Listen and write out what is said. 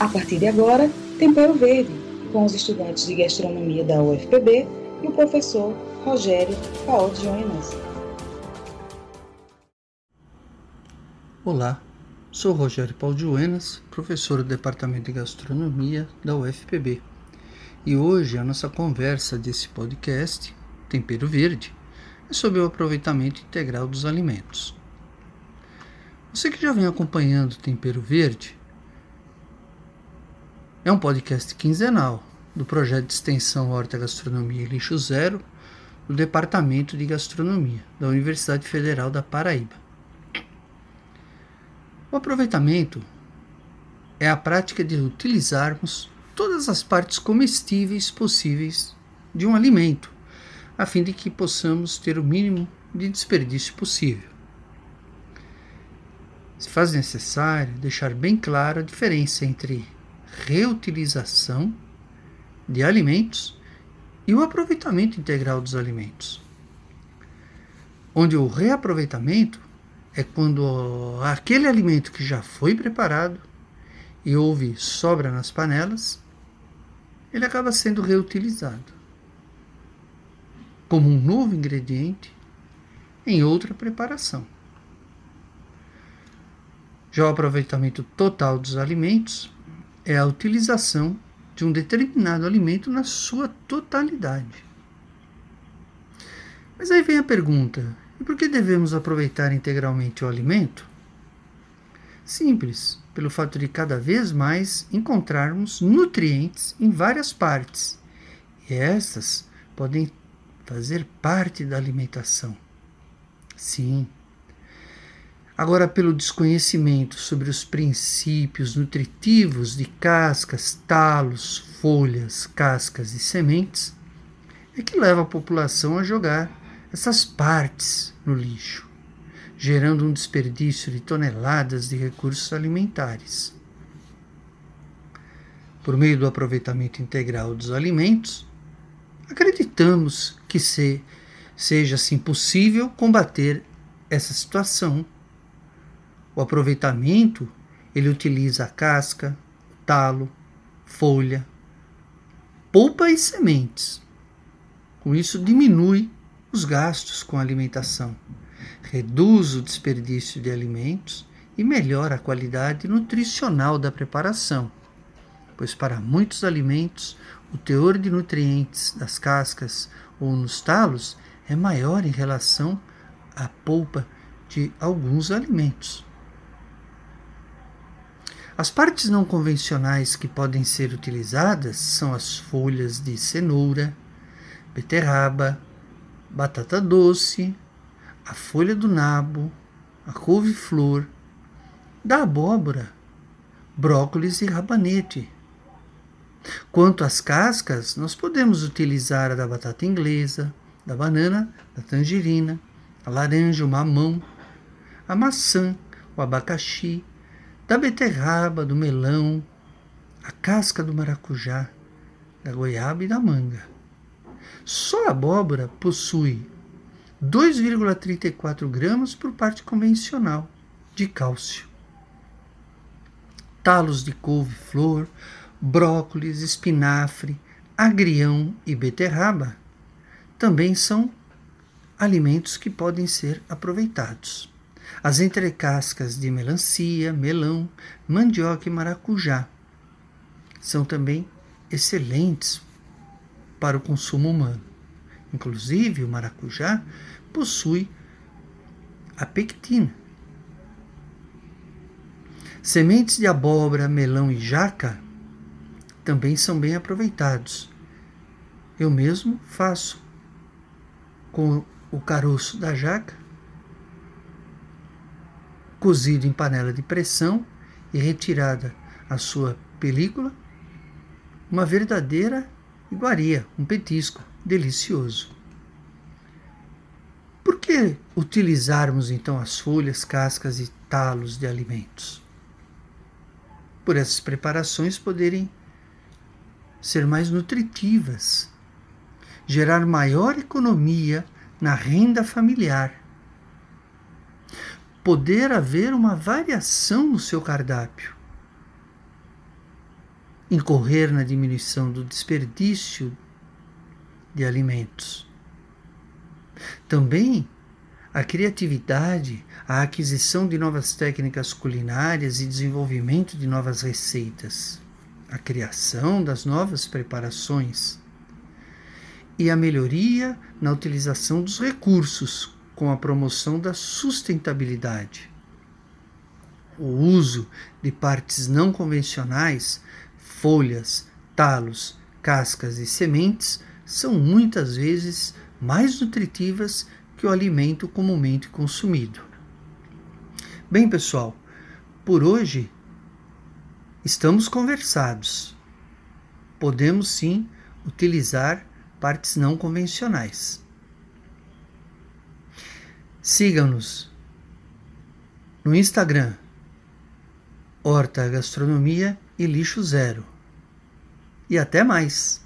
A partir de agora, Tempero Verde, com os estudantes de gastronomia da UFPB e o professor Rogério Paulo Joinas. Olá, sou Rogério Paulo Joenas, professor do Departamento de Gastronomia da UFPB. E hoje a nossa conversa desse podcast, Tempero Verde, é sobre o aproveitamento integral dos alimentos. Você que já vem acompanhando Tempero Verde, é um podcast quinzenal do projeto de extensão Horta Gastronomia e Lixo Zero do Departamento de Gastronomia da Universidade Federal da Paraíba. O aproveitamento é a prática de utilizarmos todas as partes comestíveis possíveis de um alimento, a fim de que possamos ter o mínimo de desperdício possível. Se faz necessário deixar bem clara a diferença entre reutilização de alimentos e o aproveitamento integral dos alimentos, onde o reaproveitamento é quando aquele alimento que já foi preparado e houve sobra nas panelas, ele acaba sendo reutilizado como um novo ingrediente em outra preparação. Já o aproveitamento total dos alimentos é a utilização de um determinado alimento na sua totalidade. Mas aí vem a pergunta: e por que devemos aproveitar integralmente o alimento? Simples, pelo fato de cada vez mais encontrarmos nutrientes em várias partes, e estas podem fazer parte da alimentação. Sim. Agora, pelo desconhecimento sobre os princípios nutritivos de cascas, talos, folhas, cascas e sementes, é que leva a população a jogar essas partes no lixo, gerando um desperdício de toneladas de recursos alimentares. Por meio do aproveitamento integral dos alimentos, acreditamos que se, seja assim possível combater essa situação. O aproveitamento ele utiliza a casca, talo, folha, polpa e sementes. Com isso diminui os gastos com alimentação, reduz o desperdício de alimentos e melhora a qualidade nutricional da preparação, pois para muitos alimentos o teor de nutrientes das cascas ou nos talos é maior em relação à polpa de alguns alimentos. As partes não convencionais que podem ser utilizadas são as folhas de cenoura, beterraba, batata doce, a folha do nabo, a couve-flor, da abóbora, brócolis e rabanete. Quanto às cascas, nós podemos utilizar a da batata inglesa, da banana, da tangerina, a laranja, o mamão, a maçã, o abacaxi, da beterraba, do melão, a casca do maracujá, da goiaba e da manga. Só a abóbora possui 2,34 gramas por parte convencional de cálcio. Talos de couve-flor, brócolis, espinafre, agrião e beterraba também são alimentos que podem ser aproveitados. As entrecascas de melancia, melão, mandioca e maracujá são também excelentes para o consumo humano. Inclusive, o maracujá possui a pectina. Sementes de abóbora, melão e jaca também são bem aproveitados. Eu mesmo faço com o caroço da jaca, cozido em panela de pressão e retirada a sua película, uma verdadeira iguaria, um petisco delicioso. Por que utilizarmos então as folhas, cascas e talos de alimentos? Por essas preparações poderem ser mais nutritivas, gerar maior economia na renda familiar, poder haver uma variação no seu cardápio. Incorrer na diminuição do desperdício de alimentos. Também a criatividade, a aquisição de novas técnicas culinárias e desenvolvimento de novas receitas, a criação das novas preparações. E a melhoria na utilização dos recursos com a promoção da sustentabilidade. O uso de partes não convencionais, folhas, talos, cascas e sementes são muitas vezes mais nutritivas que o alimento comumente consumido. Bem, pessoal, por hoje estamos conversados. Podemos sim utilizar partes não convencionais. Siga-nos no Instagram, Horta Gastronomia e Lixo Zero. E até mais!